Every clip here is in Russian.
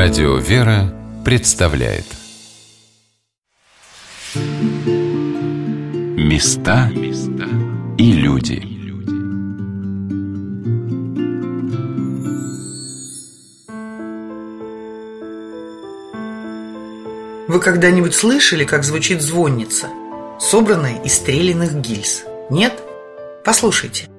Радио «Вера» представляет Места и люди Вы когда-нибудь слышали, как звучит звонница, собранная из стрелянных гильз? Нет? Послушайте –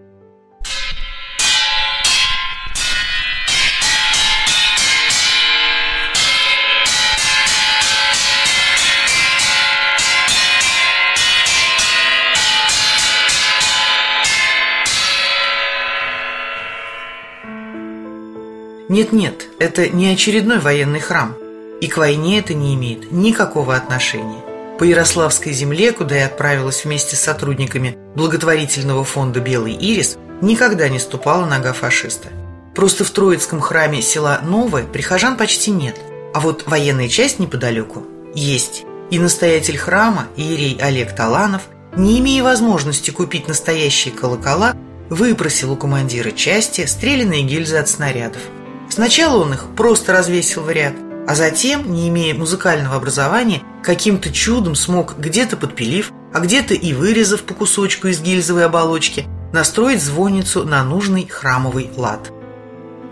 Нет-нет, это не очередной военный храм. И к войне это не имеет никакого отношения. По Ярославской земле, куда я отправилась вместе с сотрудниками благотворительного фонда «Белый ирис», никогда не ступала нога фашиста. Просто в Троицком храме села Новое прихожан почти нет. А вот военная часть неподалеку есть. И настоятель храма, иерей Олег Таланов, не имея возможности купить настоящие колокола, выпросил у командира части стрелянные гильзы от снарядов – Сначала он их просто развесил в ряд, а затем, не имея музыкального образования, каким-то чудом смог где-то подпилив, а где-то и вырезав по кусочку из гильзовой оболочки, настроить звонницу на нужный храмовый лад.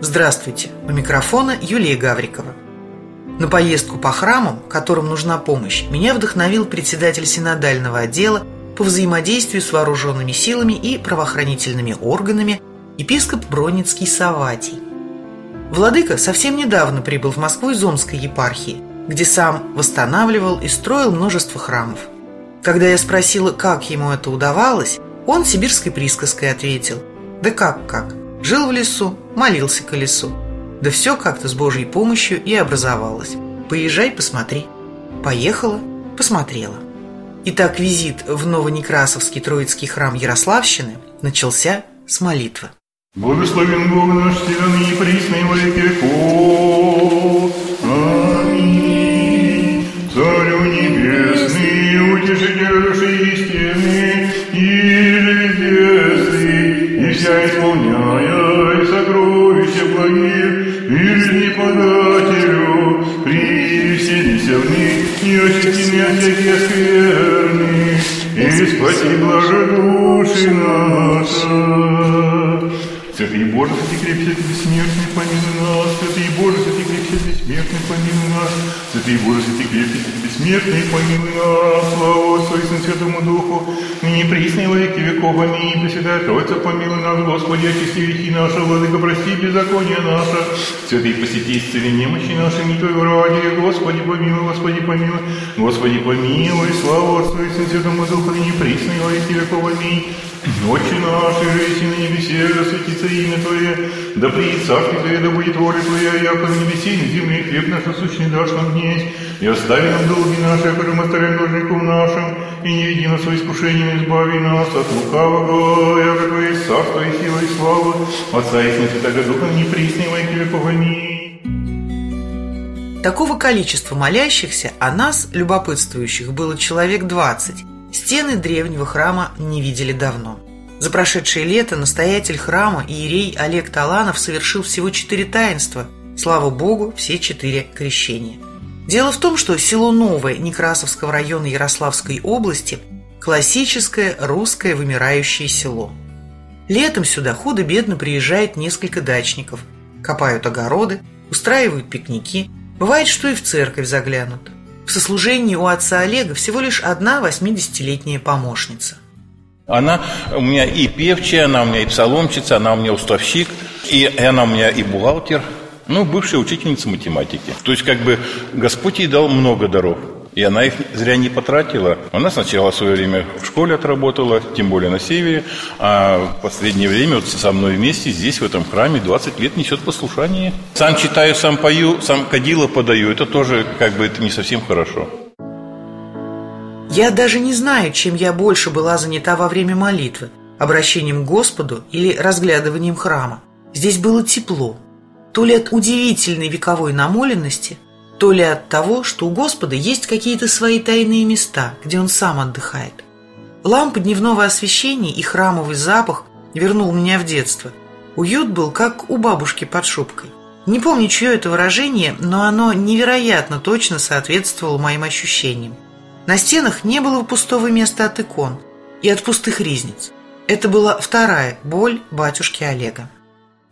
Здравствуйте, у микрофона Юлия Гаврикова. На поездку по храмам, которым нужна помощь, меня вдохновил председатель синодального отдела по взаимодействию с вооруженными силами и правоохранительными органами епископ Броницкий Саватий. Владыка совсем недавно прибыл в Москву из Омской епархии, где сам восстанавливал и строил множество храмов. Когда я спросила, как ему это удавалось, он сибирской присказкой ответил «Да как-как, жил в лесу, молился к лесу. Да все как-то с Божьей помощью и образовалось. Поезжай, посмотри». Поехала, посмотрела. Итак, визит в Новонекрасовский Троицкий храм Ярославщины начался с молитвы. Благословен Бог наш, силен и пресный во веки веков. Аминь. Царю небесный, утешитель души истины, и чудесный, и вся исполняя, и сокровища благих, и жизни подателю, привеселися в них, и очисти от всякие скверны, и спаси блажи души наша. Святый Боже, святый крепкий, бессмертный, помилуй нас. Святый Боже, бессмертный, помилуй нас. Святый Боже, святый крепкий, бессмертный, помилуй нас. Слава Отцу и Святому Духу, ныне присно во веки веков. Аминь. Пресвятая Троица, помилуй нас, Господи, очисти грехи наши, Владыка, прости беззаконие наше. Святый, посети, исцели немощи наши, не Твоего ради, Господи, помилуй, Господи, помилуй, Господи, помилуй. Слава Отцу и Святому Духу, ныне присно во веки веков. Аминь. Отче наш, и на небесе, да светится имя Твое, да приедет царствие Твое, да будет воля Твоя, яко на небесе и на земле хлеб наш насущный дашь нам днесь, и остави нам долги наши, которые мы оставляем должником нашим, и не веди нас в искушение, избави нас от лукавого, яко Твое царство и сила и слава, Отца и Сына Святого Духа, не присни во веков. Аминь. Такого количества молящихся, а нас, любопытствующих, было человек двадцать, Стены древнего храма не видели давно. За прошедшее лето настоятель храма Иерей Олег Таланов совершил всего четыре таинства. Слава Богу, все четыре крещения. Дело в том, что село Новое Некрасовского района Ярославской области – классическое русское вымирающее село. Летом сюда худо-бедно приезжает несколько дачников, копают огороды, устраивают пикники, бывает, что и в церковь заглянут. В сослужении у отца Олега всего лишь одна 80-летняя помощница. Она у меня и певчая, она у меня и псаломщица, она у меня уставщик, и она у меня и бухгалтер, ну, бывшая учительница математики. То есть, как бы, Господь ей дал много даров. И она их зря не потратила. Она сначала в свое время в школе отработала, тем более на севере, а в последнее время вот со мной вместе здесь, в этом храме, 20 лет несет послушание. Сам читаю, сам пою, сам кадила подаю. Это тоже как бы это не совсем хорошо. Я даже не знаю, чем я больше была занята во время молитвы, обращением к Господу или разглядыванием храма. Здесь было тепло. То ли от удивительной вековой намоленности – то ли от того, что у Господа есть какие-то свои тайные места, где Он сам отдыхает. Лампы дневного освещения и храмовый запах вернул меня в детство. Уют был, как у бабушки под шубкой. Не помню, чье это выражение, но оно невероятно точно соответствовало моим ощущениям. На стенах не было пустого места от икон и от пустых ризниц. Это была вторая боль батюшки Олега.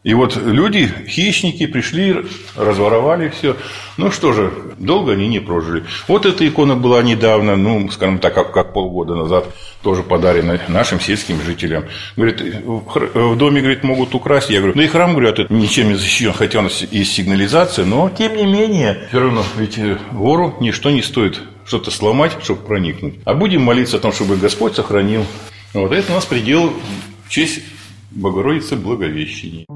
И вот люди, хищники, пришли, разворовали все. Ну что же, долго они не прожили. Вот эта икона была недавно, ну, скажем так, как, как полгода назад, тоже подарена нашим сельским жителям. Говорит, в доме, говорит, могут украсть. Я говорю, ну и храм, говорят, это ничем не защищен, хотя у нас есть сигнализация, но тем не менее, все равно, ведь э, вору ничто не стоит что-то сломать, чтобы проникнуть. А будем молиться о том, чтобы Господь сохранил. Вот это у нас предел в честь Богородицы Благовещения.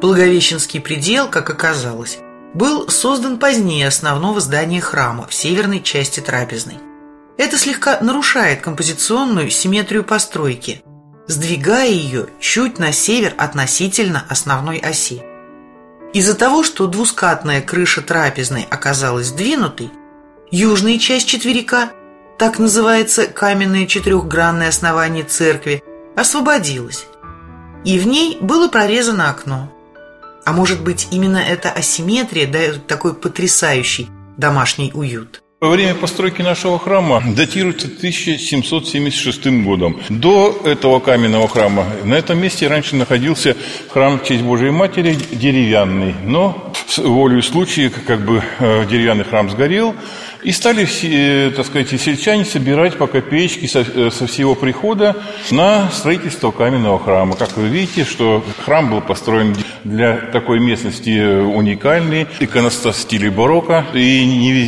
Благовещенский предел, как оказалось, был создан позднее основного здания храма в северной части трапезной. Это слегка нарушает композиционную симметрию постройки, сдвигая ее чуть на север относительно основной оси. Из-за того, что двускатная крыша трапезной оказалась сдвинутой, южная часть четверика, так называется каменное четырехгранное основание церкви, освободилась, и в ней было прорезано окно. А может быть, именно эта асимметрия дает такой потрясающий домашний уют? Во время постройки нашего храма датируется 1776 годом. До этого каменного храма на этом месте раньше находился храм в честь Божией Матери деревянный. Но с случая как бы э, деревянный храм сгорел, и стали, э, так сказать, сельчане собирать по копеечке со, э, со всего прихода на строительство каменного храма. Как вы видите, что храм был построен для такой местности уникальный, иконостас в стиле барокко, и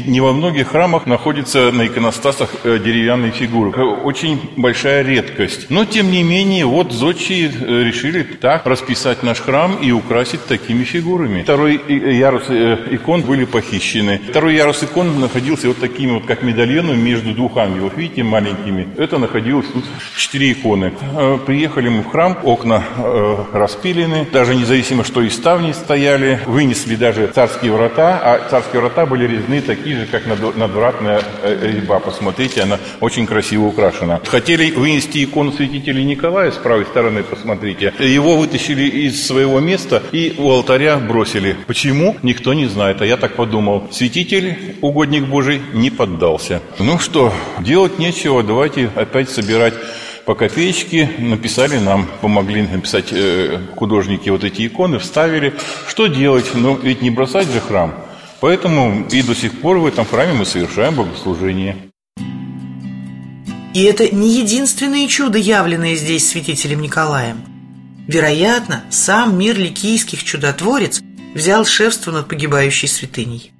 не, во многих храмах находится на иконостасах э, деревянные фигуры. Очень большая редкость. Но, тем не менее, вот зодчие решили так расписать наш храм и украсить такими фигурами. Второй ярус икон были похищены. Второй ярус икон находился находился вот такими вот, как медальонами между двух ангелов, видите, маленькими. Это находилось тут четыре иконы. Э, приехали мы в храм, окна э, распилены, даже независимо, что и ставни стояли, вынесли даже царские врата, а царские врата были резны такие же, как надвратная э, резьба. Посмотрите, она очень красиво украшена. Хотели вынести икону святителя Николая с правой стороны, посмотрите. Его вытащили из своего места и у алтаря бросили. Почему? Никто не знает. А я так подумал. Святитель, угодник Божий, который не поддался. Ну что, делать нечего, давайте опять собирать по копеечке написали нам, помогли написать э, художники вот эти иконы, вставили. Что делать? Ну, ведь не бросать же храм. Поэтому и до сих пор в этом храме мы совершаем богослужение. И это не единственное чудо, явленное здесь святителем Николаем. Вероятно, сам мир ликийских чудотворец взял шефство над погибающей святыней.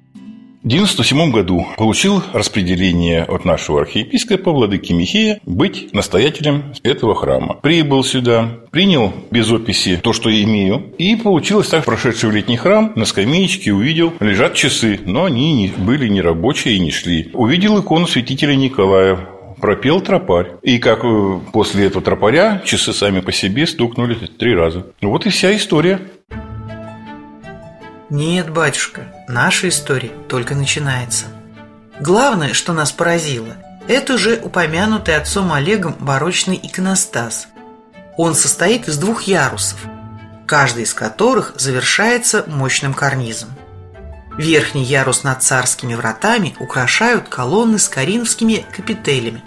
В 1997 году получил распределение от нашего архиепископа Владыки Михея быть настоятелем этого храма. Прибыл сюда, принял без описи то, что имею, и получилось так, прошедший в летний храм, на скамеечке увидел, лежат часы, но они не, были не рабочие и не шли. Увидел икону святителя Николая, пропел тропарь. И как э, после этого тропаря часы сами по себе стукнули три раза. Вот и вся история. Нет, батюшка, наша история только начинается. Главное, что нас поразило, это уже упомянутый отцом Олегом барочный иконостас. Он состоит из двух ярусов, каждый из которых завершается мощным карнизом. Верхний ярус над царскими вратами украшают колонны с коринфскими капителями.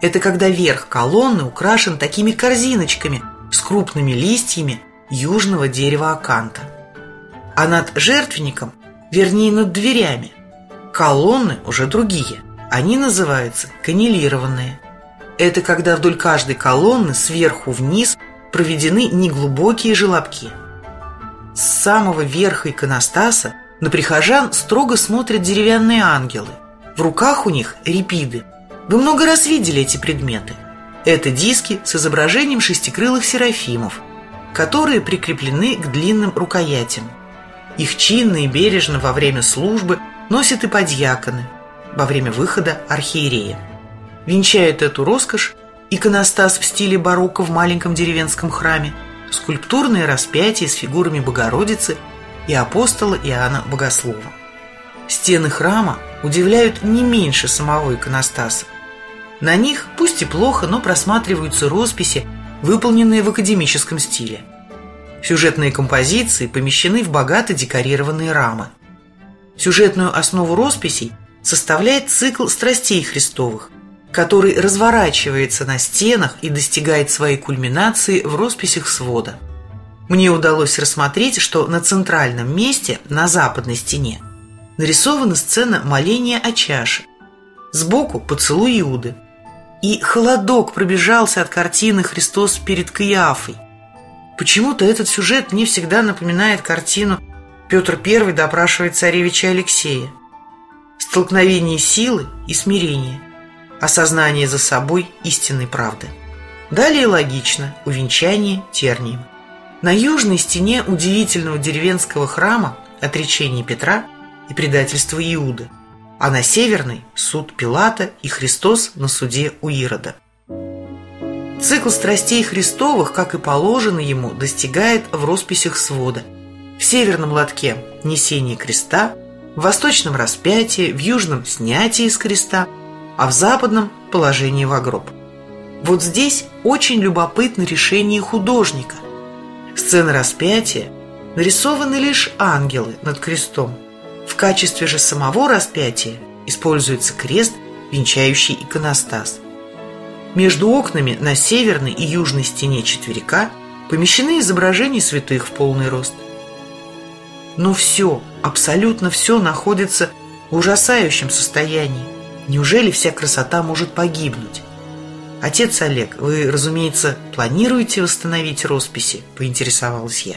Это когда верх колонны украшен такими корзиночками с крупными листьями южного дерева аканта – а над жертвенником, вернее над дверями, колонны уже другие. Они называются каннелированные. Это когда вдоль каждой колонны сверху вниз проведены неглубокие желобки. С самого верха иконостаса на прихожан строго смотрят деревянные ангелы. В руках у них репиды. Вы много раз видели эти предметы. Это диски с изображением шестикрылых серафимов, которые прикреплены к длинным рукоятям. Их чинно и бережно во время службы носят и подьяконы, во время выхода архиерея. Венчает эту роскошь иконостас в стиле барокко в маленьком деревенском храме, скульптурные распятия с фигурами Богородицы и апостола Иоанна Богослова. Стены храма удивляют не меньше самого иконостаса. На них, пусть и плохо, но просматриваются росписи, выполненные в академическом стиле – Сюжетные композиции помещены в богато декорированные рамы. Сюжетную основу росписей составляет цикл страстей Христовых, который разворачивается на стенах и достигает своей кульминации в росписях свода. Мне удалось рассмотреть, что на центральном месте, на западной стене, нарисована сцена моления о чаше. Сбоку поцелуй Иуды. И холодок пробежался от картины «Христос перед Каиафой». Почему-то этот сюжет мне всегда напоминает картину «Петр I допрашивает царевича Алексея». Столкновение силы и смирения, осознание за собой истинной правды. Далее логично – увенчание тернием. На южной стене удивительного деревенского храма отречение Петра и предательство Иуды, а на северной – суд Пилата и Христос на суде у Ирода. Цикл страстей Христовых, как и положено ему, достигает в росписях свода. В северном лотке – несение креста, в восточном – распятие, в южном – снятие из креста, а в западном – положение в гроб. Вот здесь очень любопытно решение художника. Сцена распятия нарисованы лишь ангелы над крестом – в качестве же самого распятия используется крест, венчающий иконостас. Между окнами на северной и южной стене четверика помещены изображения святых в полный рост. Но все, абсолютно все находится в ужасающем состоянии. Неужели вся красота может погибнуть? Отец Олег, вы, разумеется, планируете восстановить росписи? Поинтересовалась я.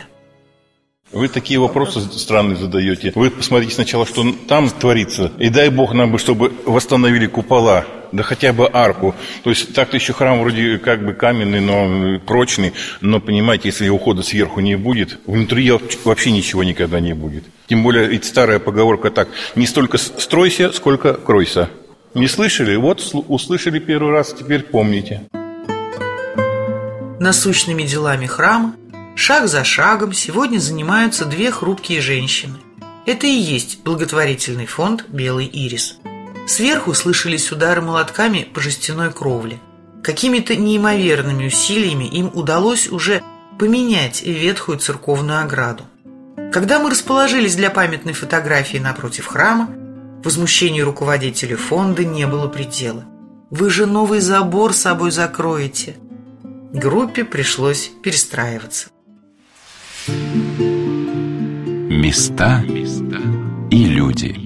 Вы такие вопросы странные задаете. Вы посмотрите сначала, что там творится. И дай Бог нам бы, чтобы восстановили купола, да хотя бы арку. То есть так-то еще храм вроде как бы каменный, но прочный. Но понимаете, если ухода сверху не будет, внутри вообще ничего никогда не будет. Тем более, ведь старая поговорка так, не столько стройся, сколько кройся. Не слышали? Вот услышали первый раз, теперь помните. Насущными делами храма Шаг за шагом сегодня занимаются две хрупкие женщины. Это и есть благотворительный фонд «Белый ирис». Сверху слышались удары молотками по жестяной кровле. Какими-то неимоверными усилиями им удалось уже поменять ветхую церковную ограду. Когда мы расположились для памятной фотографии напротив храма, возмущению руководителя фонда не было предела. «Вы же новый забор собой закроете!» Группе пришлось перестраиваться. Места и люди.